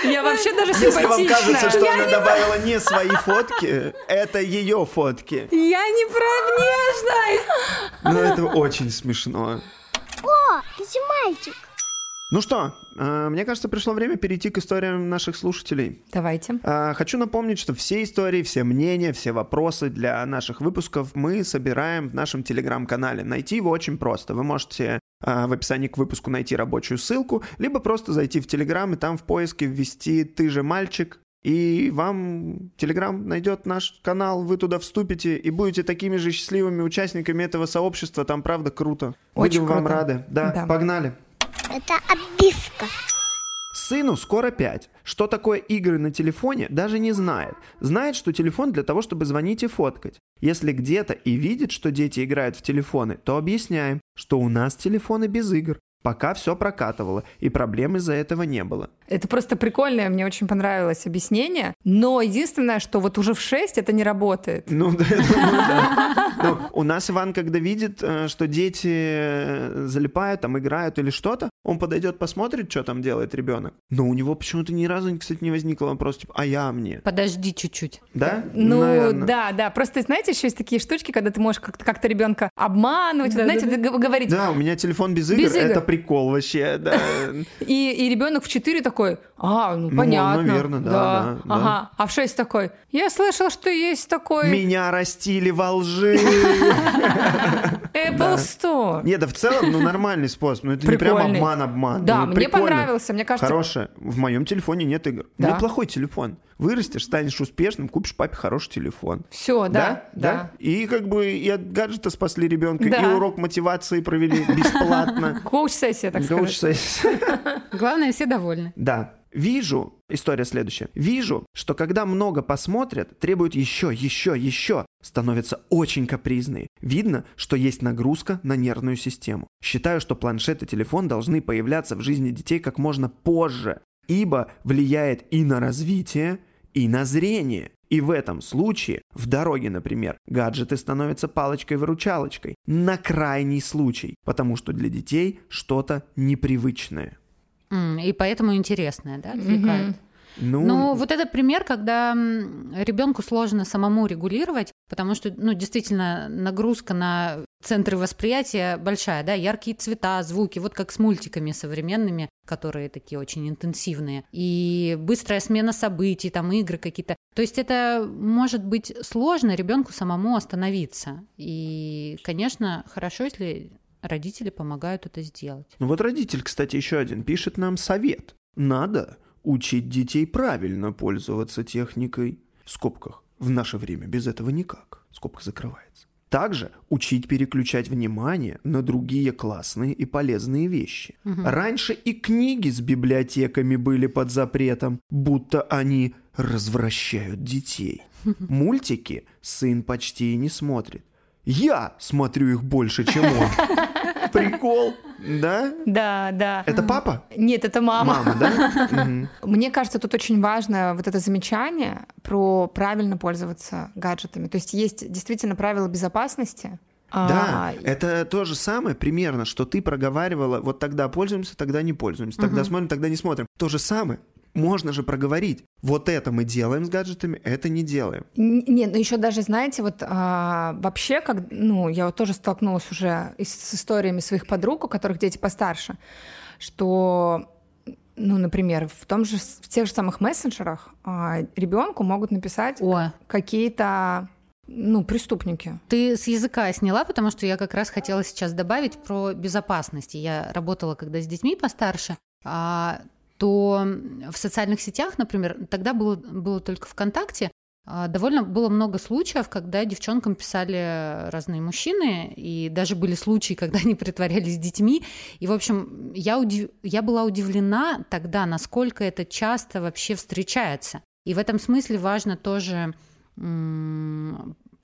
B: Я вообще даже
A: Если вам кажется, что она добавила не свои фотки, это ее фотки.
C: Я не про внешность.
A: Ну, это очень смешно.
D: О, это мальчик.
A: Ну что, э, мне кажется, пришло время перейти к историям наших слушателей.
B: Давайте.
A: А, Хочу напомнить, что все истории, все мнения, все вопросы для наших выпусков мы собираем в нашем телеграм-канале. Найти его очень просто. Вы можете а, в описании к выпуску найти рабочую ссылку, либо просто зайти в телеграм и там в поиске ввести «ты же мальчик», и вам Телеграм найдет наш канал, вы туда вступите и будете такими же счастливыми участниками этого сообщества. Там правда круто.
B: Очень
A: Будем вам
B: круто.
A: рады. Да,
B: Да.
A: погнали.
D: Это обивка.
A: Сыну скоро 5. Что такое игры на телефоне, даже не знает. Знает, что телефон для того, чтобы звонить и фоткать. Если где-то и видит, что дети играют в телефоны, то объясняем, что у нас телефоны без игр. Пока все прокатывало, и проблем из-за этого не было.
B: Это просто прикольное, мне очень понравилось объяснение. Но единственное, что вот уже в 6 это не работает.
A: Ну, да, думаю, да. Ну, у нас Иван, когда видит, э, что дети э, залипают, там играют или что-то, он подойдет, посмотрит, что там делает ребенок. Но у него почему-то ни разу, кстати, не возникло вопрос, типа, а я мне?
C: Подожди чуть-чуть.
A: Да?
B: Ну,
A: Наверно.
B: да, да. Просто, знаете, еще есть такие штучки, когда ты можешь как-то, как-то ребенка обманывать, вот,
C: Да,
B: знаете,
C: да,
B: г- говорить.
A: Да, у меня телефон без игр,
B: Без игр.
A: это прикол вообще, да.
B: И, и ребенок в 4 такой, а, ну,
A: Ну,
B: понятно.
A: наверно, да, да, да.
B: Ага. А в 6 такой, я слышал, что есть такой
A: Меня растили во лжи.
B: Apple Store.
A: Нет, да в целом, ну, нормальный способ. Ну, это не прям обман-обман.
B: Да,
A: Ну,
B: мне понравился, мне кажется.
A: Хорошее. В моем телефоне нет игр.
B: Да.
A: Неплохой телефон. Вырастешь, станешь успешным, купишь папе хороший телефон.
B: Все, да, да.
A: И как бы и от гаджета спасли ребенка,
B: Да.
A: и урок мотивации провели бесплатно.
B: Коуч-сессия, так сказать.
A: Коуч-сессия.
C: Главное, все довольны.
A: Да. Вижу, история следующая. Вижу, что когда много посмотрят, требуют еще, еще, еще, становятся очень капризные. Видно, что есть нагрузка на нервную систему. Считаю, что планшет и телефон должны появляться в жизни детей как можно позже, ибо влияет и на развитие, и на зрение. И в этом случае, в дороге, например, гаджеты становятся палочкой-выручалочкой на крайний случай, потому что для детей что-то непривычное.
C: М, И поэтому интересное, да, отвлекает.
A: Ну,
C: Ну, вот это пример, когда ребенку сложно самому регулировать, потому что, ну, действительно, нагрузка на центры восприятия большая, да, яркие цвета, звуки, вот как с мультиками современными, которые такие очень интенсивные, и быстрая смена событий, там игры какие-то. То есть это может быть сложно ребенку самому остановиться. И, конечно, хорошо, если родители помогают это сделать.
A: ну вот родитель, кстати, еще один пишет нам совет. Надо учить детей правильно пользоваться техникой. В скобках. В наше время без этого никак. Скобка закрывается. Также учить переключать внимание на другие классные и полезные вещи. Раньше и книги с библиотеками были под запретом, будто они развращают детей. Мультики сын почти и не смотрит. Я смотрю их больше, чем он. Прикол, да?
B: Да, да.
A: Это папа?
B: Нет, это мама.
A: Мама, да?
B: Мне кажется, тут очень важно вот это замечание про правильно пользоваться гаджетами. То есть есть действительно правила безопасности.
A: Да,
B: А,
A: это то же самое примерно, что ты проговаривала, вот тогда пользуемся, тогда не пользуемся, тогда смотрим, тогда не смотрим. То же самое. Можно же проговорить. Вот это мы делаем с гаджетами, это не делаем.
B: Нет, ну еще даже, знаете, вот а, вообще, как, ну, я вот тоже столкнулась уже и с историями своих подруг, у которых дети постарше, что, ну, например, в том же, в тех же самых мессенджерах ребенку могут написать какие-то ну, преступники.
C: Ты с языка сняла, потому что я как раз хотела сейчас добавить про безопасность. Я работала когда с детьми постарше, а, то в социальных сетях, например, тогда было, было только ВКонтакте, а, довольно было много случаев, когда девчонкам писали разные мужчины, и даже были случаи, когда они притворялись детьми. И, в общем, я, удив... я была удивлена тогда, насколько это часто вообще встречается. И в этом смысле важно тоже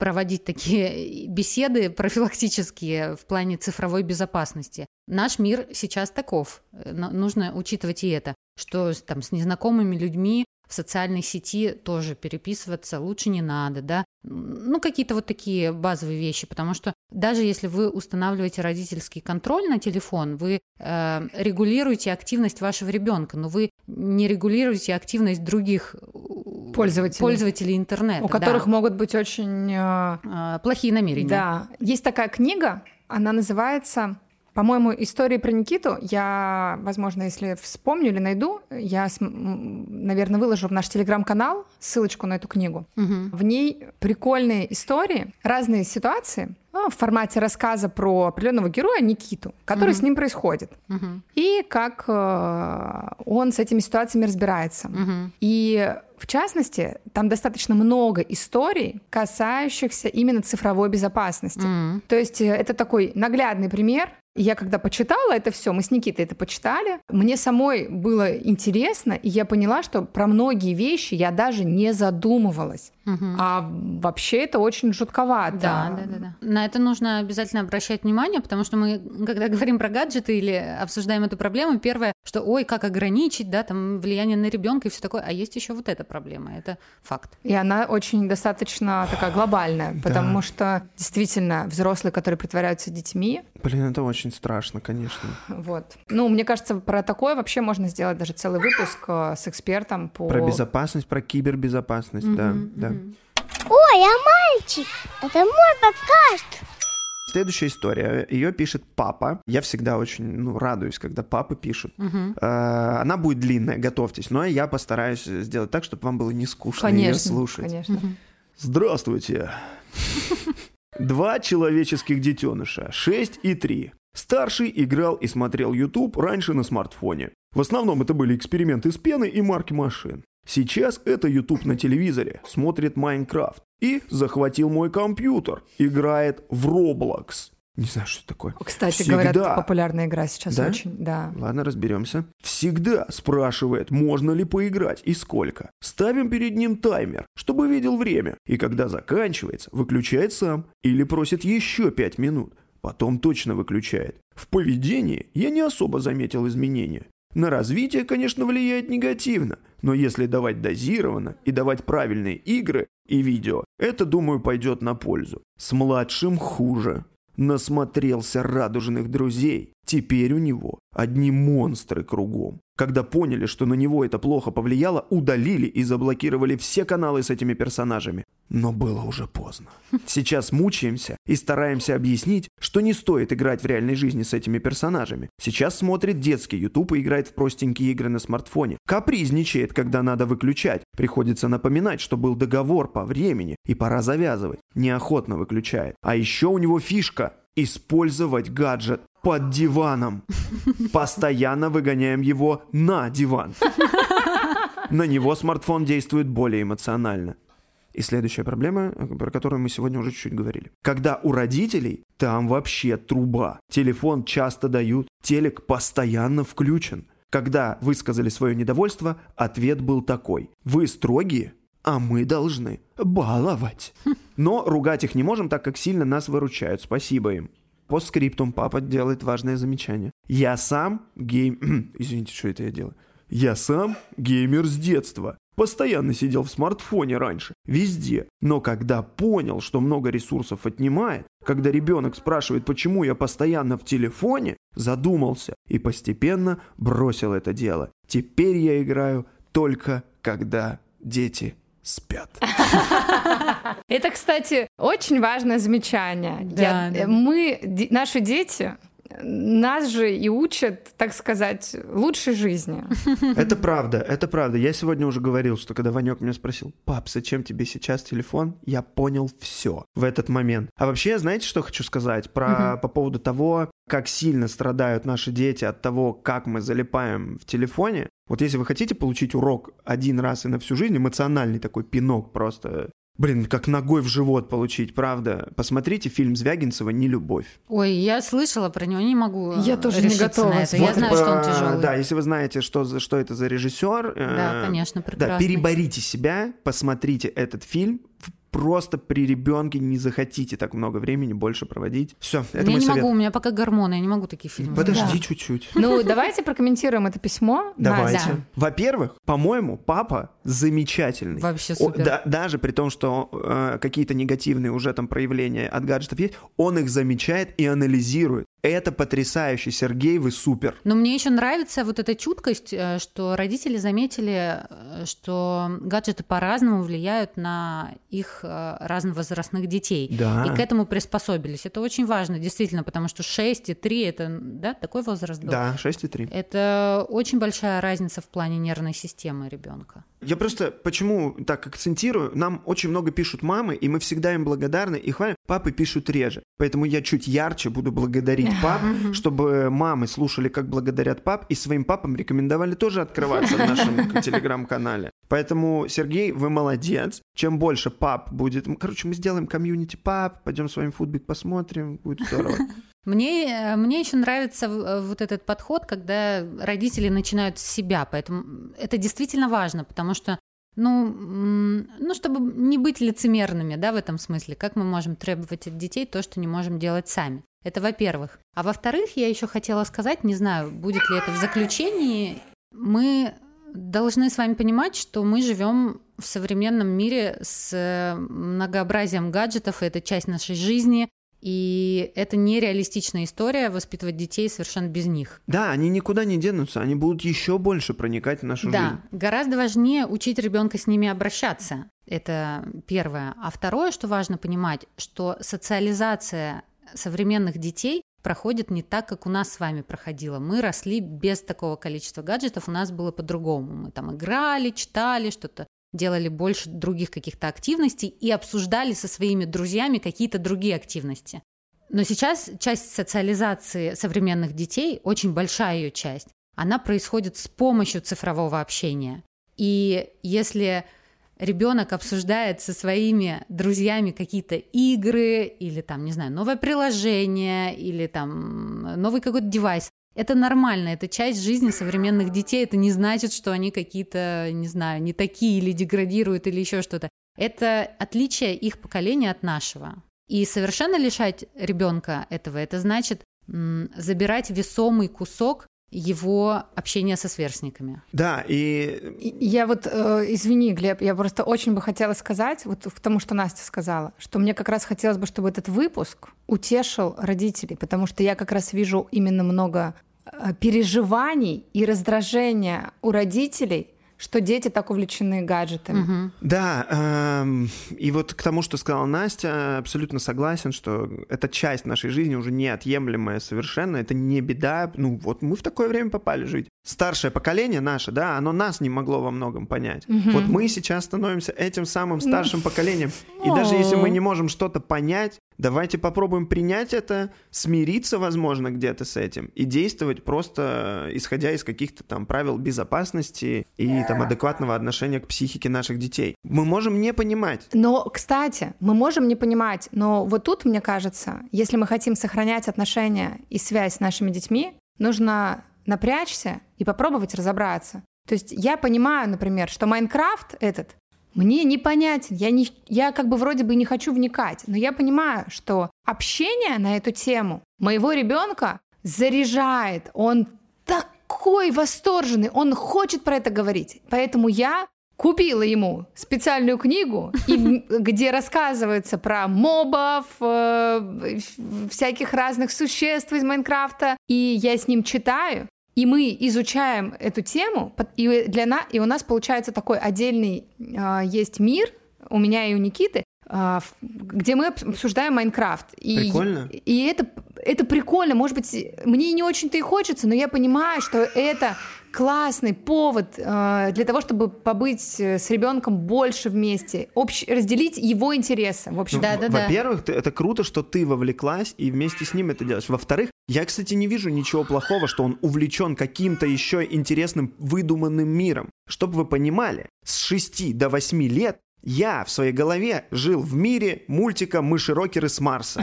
C: проводить такие беседы профилактические в плане цифровой безопасности. Наш мир сейчас таков. Нужно учитывать и это, что там с незнакомыми людьми в социальной сети тоже переписываться лучше не надо, да. Ну, какие-то вот такие базовые вещи, потому что даже если вы устанавливаете родительский контроль на телефон, вы э, регулируете активность вашего ребенка, но вы не регулируете активность других
B: пользователей,
C: пользователей интернета,
B: у которых да. могут быть очень э...
C: э плохие намерения.
B: Да, есть такая книга, она называется по-моему, истории про Никиту я, возможно, если вспомню или найду, я, наверное, выложу в наш телеграм-канал ссылочку на эту книгу. Угу. В ней прикольные истории, разные ситуации в формате рассказа про определенного героя Никиту, который угу. с ним происходит, угу. и как э, он с этими ситуациями разбирается. Угу. И в частности, там достаточно много историй, касающихся именно цифровой безопасности. Mm. То есть э, это такой наглядный пример я когда почитала это все, мы с Никитой это почитали, мне самой было интересно, и я поняла, что про многие вещи я даже не задумывалась. Угу. А вообще это очень жутковато.
C: Да, да, да, да. На это нужно обязательно обращать внимание, потому что мы, когда говорим про гаджеты или обсуждаем эту проблему, первое, что ой, как ограничить, да, там влияние на ребенка и все такое, а есть еще вот эта проблема, это факт.
B: И она очень достаточно такая глобальная, потому да. что действительно взрослые, которые притворяются детьми.
A: Блин, это очень страшно, конечно.
B: Вот. Ну, мне кажется, про такое вообще можно сделать даже целый выпуск э, с экспертом по...
A: Про безопасность, про кибербезопасность, да, да.
D: Ой, а мальчик, это мой подкаст.
A: Следующая история. Ее пишет папа. Я всегда очень ну, радуюсь, когда папы пишут. Угу. Э, она будет длинная, готовьтесь. Но я постараюсь сделать так, чтобы вам было не скучно конечно, ее слушать.
B: Конечно. Угу.
A: Здравствуйте. Два человеческих детеныша, 6 и 3. Старший играл и смотрел YouTube раньше на смартфоне. В основном это были эксперименты с пеной и марки машин. Сейчас это YouTube на телевизоре, смотрит Майнкрафт. И захватил мой компьютер, играет в Roblox. Не знаю, что это такое.
B: Кстати, Всегда. говорят, популярная игра сейчас да? очень, да.
A: Ладно, разберемся. Всегда спрашивает, можно ли поиграть и сколько. Ставим перед ним таймер, чтобы видел время. И когда заканчивается, выключает сам. Или просит еще пять минут. Потом точно выключает. В поведении я не особо заметил изменения. На развитие, конечно, влияет негативно, но если давать дозированно и давать правильные игры и видео, это, думаю, пойдет на пользу. С младшим хуже. Насмотрелся радужных друзей. Теперь у него одни монстры кругом. Когда поняли, что на него это плохо повлияло, удалили и заблокировали все каналы с этими персонажами. Но было уже поздно. Сейчас мучаемся и стараемся объяснить, что не стоит играть в реальной жизни с этими персонажами. Сейчас смотрит детский YouTube и играет в простенькие игры на смартфоне. Капризничает, когда надо выключать. Приходится напоминать, что был договор по времени и пора завязывать. Неохотно выключает. А еще у него фишка – использовать гаджет под диваном. Постоянно выгоняем его на диван. На него смартфон действует более эмоционально. И следующая проблема, про которую мы сегодня уже чуть-чуть говорили. Когда у родителей там вообще труба. Телефон часто дают, телек постоянно включен. Когда высказали свое недовольство, ответ был такой. Вы строгие, а мы должны баловать. Но ругать их не можем, так как сильно нас выручают. Спасибо им. Постскриптум папа делает важное замечание. Я сам гейм... Извините, что это я делаю. Я сам геймер с детства. Постоянно сидел в смартфоне раньше, везде. Но когда понял, что много ресурсов отнимает, когда ребенок спрашивает, почему я постоянно в телефоне, задумался и постепенно бросил это дело. Теперь я играю только когда дети спят.
B: Это, кстати, очень важное замечание. Да, Я, да. Мы, наши дети, нас же и учат, так сказать, лучшей жизни.
A: Это правда, это правда. Я сегодня уже говорил, что когда Ванек меня спросил, пап, зачем тебе сейчас телефон, я понял все в этот момент. А вообще, знаете, что хочу сказать про по поводу того, как сильно страдают наши дети от того, как мы залипаем в телефоне. Вот если вы хотите получить урок один раз и на всю жизнь, эмоциональный такой пинок просто Блин, как ногой в живот получить, правда. Посмотрите фильм Звягинцева «Нелюбовь».
C: Ой, я слышала про него, не могу
B: Я тоже не готова.
C: на это. Я
A: Вот,
C: знаю, что он
A: э,
C: тяжелый.
A: Да, если вы знаете, что, за- что это за режиссер, э,
C: Да, конечно,
A: да,
C: прекрасный.
A: переборите себя, посмотрите этот фильм. Просто при ребенке не захотите так много времени больше проводить. Все, это
C: я
A: мой
C: не
A: совет.
C: могу, у меня пока гормоны, я не могу такие фильмы.
A: Подожди
B: Да.
A: чуть-чуть.
B: Ну, давайте прокомментируем это письмо.
A: Давайте. Во-первых, по-моему, папа замечательный.
C: Вообще
A: О,
C: супер.
A: да- даже при том, что э, какие-то негативные уже там проявления от гаджетов есть, он их замечает и анализирует. Это потрясающе, Сергей, вы супер.
C: Но мне еще нравится вот эта чуткость, э, что родители заметили, э, что гаджеты по-разному влияют на их э, разновозрастных детей.
A: Да.
C: И к этому приспособились. Это очень важно, действительно, потому что 6 и 3 это да, такой возраст был.
A: Да, 6,3.
C: Это очень большая разница в плане нервной системы ребенка.
A: Я просто почему так акцентирую? Нам очень много пишут мамы, и мы всегда им благодарны и хвалим. Папы пишут реже. Поэтому я чуть ярче буду благодарить пап, чтобы мамы слушали, как благодарят пап, и своим папам рекомендовали тоже открываться в нашем телеграм-канале. Поэтому, Сергей, вы молодец. Чем больше пап будет... Короче, мы сделаем комьюнити пап, пойдем с вами футбик посмотрим, будет здорово.
C: Мне, э, мне еще нравится э, вот этот подход, когда родители начинают с себя, поэтому это действительно важно, потому что ну, ну, чтобы не быть лицемерными, да, в этом смысле, как мы можем требовать от детей то, что не можем делать сами. Это во-первых. А во-вторых, я еще хотела сказать, не знаю, будет ли это в заключении, мы должны с вами понимать, что мы живем в современном мире с э, многообразием гаджетов, и это часть нашей жизни, и это нереалистичная история воспитывать детей совершенно без них.
A: Да, они никуда не денутся, они будут еще больше проникать в нашу
C: Да,
A: жизнь.
C: гораздо важнее учить ребенка с ними обращаться. Это первое. А второе, что важно понимать, что социализация современных детей проходит не так, как у нас с вами проходила. Мы росли без такого количества гаджетов, у нас было по-другому. Мы там играли, читали, что-то делали больше других каких-то активностей и обсуждали со своими друзьями какие-то другие активности. Но сейчас часть социализации современных детей, очень большая ее часть, она происходит с помощью цифрового общения. И если ребенок обсуждает со своими друзьями какие-то игры или там, не знаю, новое приложение или там новый какой-то девайс, это нормально, это часть жизни современных детей. Это не значит, что они какие-то, не знаю, не такие или деградируют или еще что-то. Это отличие их поколения от нашего. И совершенно лишать ребенка этого, это значит забирать весомый кусок его общения со сверстниками.
A: Да, и
B: И Я вот, э, извини, Глеб, я просто очень бы хотела сказать, вот к тому, что Настя сказала, что мне как раз хотелось бы, чтобы этот выпуск утешил родителей, потому что я как раз вижу именно много э, переживаний и раздражения у родителей, что дети так увлечены гаджетами.
C: Мгм.
A: Да, эм, и вот к тому, что сказала Настя, абсолютно согласен, что это часть нашей жизни уже неотъемлемая совершенно, это не беда, ну вот мы в такое время попали жить. Старшее поколение наше, да, оно нас не могло во многом понять.
B: Мгм.
A: Вот мы сейчас становимся этим самым старшим поколением, и даже если мы не можем что-то понять, давайте попробуем принять это, смириться, возможно, где-то с этим, и действовать просто э, исходя из каких-то там правил безопасности и там адекватного отношения к психике наших детей. Мы можем не понимать.
B: Но, кстати, мы можем не понимать, но вот тут, мне кажется, если мы хотим сохранять отношения и связь с нашими детьми, нужно напрячься и попробовать разобраться. То есть я понимаю, например, что Майнкрафт этот мне непонятен, я, не, я как бы вроде бы не хочу вникать, но я понимаю, что общение на эту тему моего ребенка заряжает, он такой восторженный, он хочет про это говорить. Поэтому я купила ему специальную книгу, и где рассказывается про мобов, э, всяких разных существ из Майнкрафта, и я с ним читаю, и мы изучаем эту тему, и, для на, и у нас получается такой отдельный э, есть мир, у меня и у Никиты, в- где мы обс- обсуждаем Майнкрафт. И,
A: Прикольно.
B: И это, это прикольно, может быть, мне не очень-то и хочется, но я понимаю, что это классный повод э, для того, чтобы побыть э, с ребенком больше вместе, общ, разделить его интересы. В общем,
A: Ну,
C: Да, да, да.
A: Во-первых, ты- это круто, что ты вовлеклась и вместе с ним это делаешь. Во-вторых, я, кстати, не вижу ничего плохого, что он увлечен каким-то еще интересным выдуманным миром. Чтобы вы понимали, с 6 до 8 лет я в своей голове жил в мире мультика «Мыши-рокеры с Марса».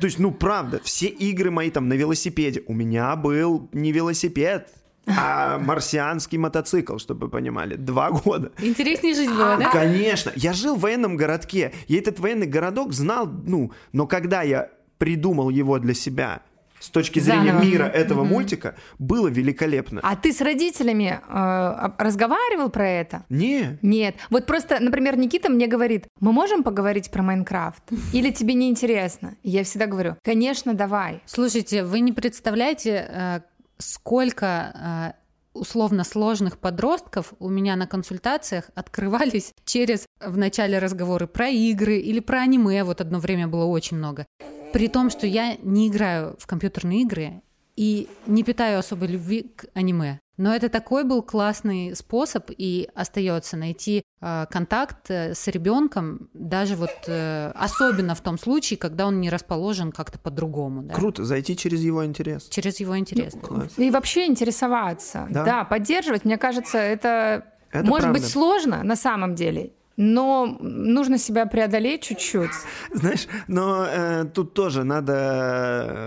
A: То есть, ну, правда, все игры мои там на велосипеде. У меня был не велосипед, а марсианский мотоцикл, чтобы вы понимали. Два года.
C: Интереснее жить было, да?
A: Конечно. Я жил в военном городке. Я этот военный городок знал, ну, но когда я придумал его для себя с точки зрения
B: Заново.
A: мира этого мультика, было великолепно.
B: а ты с родителями э, разговаривал про это?
A: Не,
B: Нет. Вот просто, например, Никита мне говорит, мы можем поговорить про Майнкрафт? Или тебе не интересно? Я всегда говорю, конечно, давай.
C: Слушайте, вы не представляете, э, сколько э, условно сложных подростков у меня на консультациях открывались через в начале разговоры про игры или про аниме. Вот одно время было очень много. При том, что я не играю в компьютерные игры и не питаю особой любви к аниме. Но это такой был классный способ и остается найти э, контакт с ребенком, даже вот э, особенно в том случае, когда он не расположен как-то по-другому. да.
A: круто, зайти через его интерес.
C: Через его интерес.
A: Класс.
B: И вообще интересоваться.
A: Да.
B: Да, поддерживать. Мне кажется, это,
A: Это
B: может
A: правда.
B: быть сложно на самом деле. Но нужно себя преодолеть чуть-чуть.
A: Знаешь, но э, тут тоже надо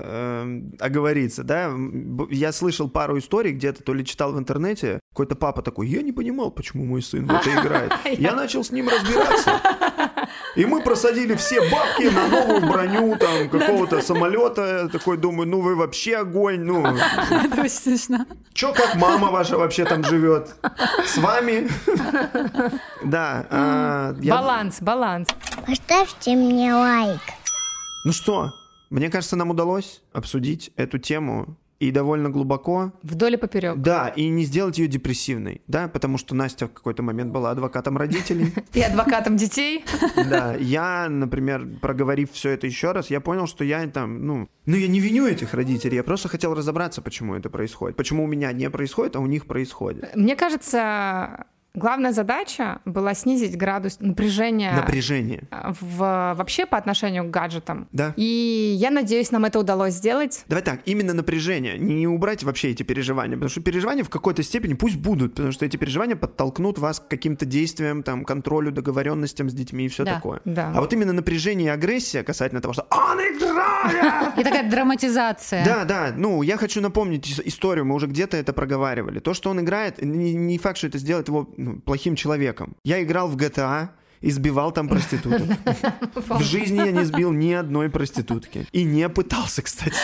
A: э, оговориться, да. Я слышал пару историй где-то, то ли читал в интернете, какой-то папа такой, я не понимал, почему мой сын в это играет. Я начал с ним разбираться. И мы просадили все бабки на новую броню там какого-то самолета. Такой думаю, ну вы вообще огонь, ну
C: Это очень смешно.
A: чё как мама ваша вообще там живет? С вами? Да. а,
B: Баланс, баланс.
D: Поставьте мне лайк.
A: Ну что, мне кажется, нам удалось обсудить эту тему и довольно глубоко.
B: Вдоль и поперек.
A: Да, и не сделать ее депрессивной, да, потому что Настя в какой-то момент была адвокатом родителей.
B: И адвокатом детей.
A: Да, я, например, проговорив все это еще раз, я понял, что я там, ну, ну я не виню этих родителей, я просто хотел разобраться, почему это происходит, почему у меня не происходит, а у них происходит.
B: Мне кажется, главная задача была снизить градус напряжения
A: Напряжение.
B: в, вообще по отношению к гаджетам.
A: Да.
B: И я надеюсь, нам это удалось сделать.
A: Давай так, именно напряжение, не убрать вообще эти переживания, потому что переживания в какой-то степени пусть будут, потому что эти переживания подтолкнут вас к каким-то действиям, там, контролю, договоренностям с детьми и все
C: Да,
A: такое.
B: да.
A: А вот именно напряжение и агрессия касательно того, что он играет!
C: И такая драматизация.
A: Да, да, ну, я хочу напомнить ис- историю, мы уже где-то это проговаривали. То, что он играет, не, не факт, что это сделает его ну, плохим человеком. Я играл в GTA, избивал там проституток. В жизни я не сбил ни одной проститутки. И не пытался, кстати.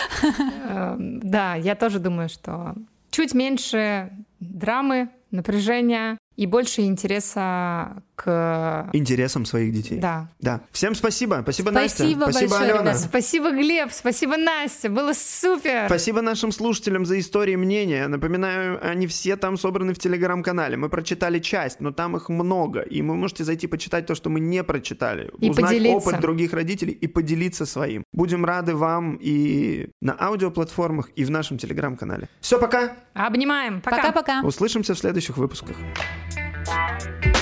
B: Э, Да, я тоже думаю, что чуть меньше драмы, напряжения и больше интереса к...
A: Интересам своих детей.
B: Да.
A: Да. Всем спасибо. Спасибо, Настя.
C: Спасибо
A: Спасибо,
C: большое,
A: Алена.
C: ребята.
B: Спасибо, Глеб, спасибо, Настя, было супер.
A: Спасибо нашим слушателям за истории и мнения. Напоминаю, они все там собраны в телеграм-канале. Мы прочитали часть, но там их много. И вы можете зайти почитать то, что мы не прочитали.
B: И
A: узнать
B: поделиться.
A: опыт других родителей и поделиться своим. Будем рады вам и на аудиоплатформах, и в нашем телеграм-канале. Все, пока.
B: Обнимаем. Пока.
C: Пока-пока.
A: Услышимся в следующих выпусках. Bye.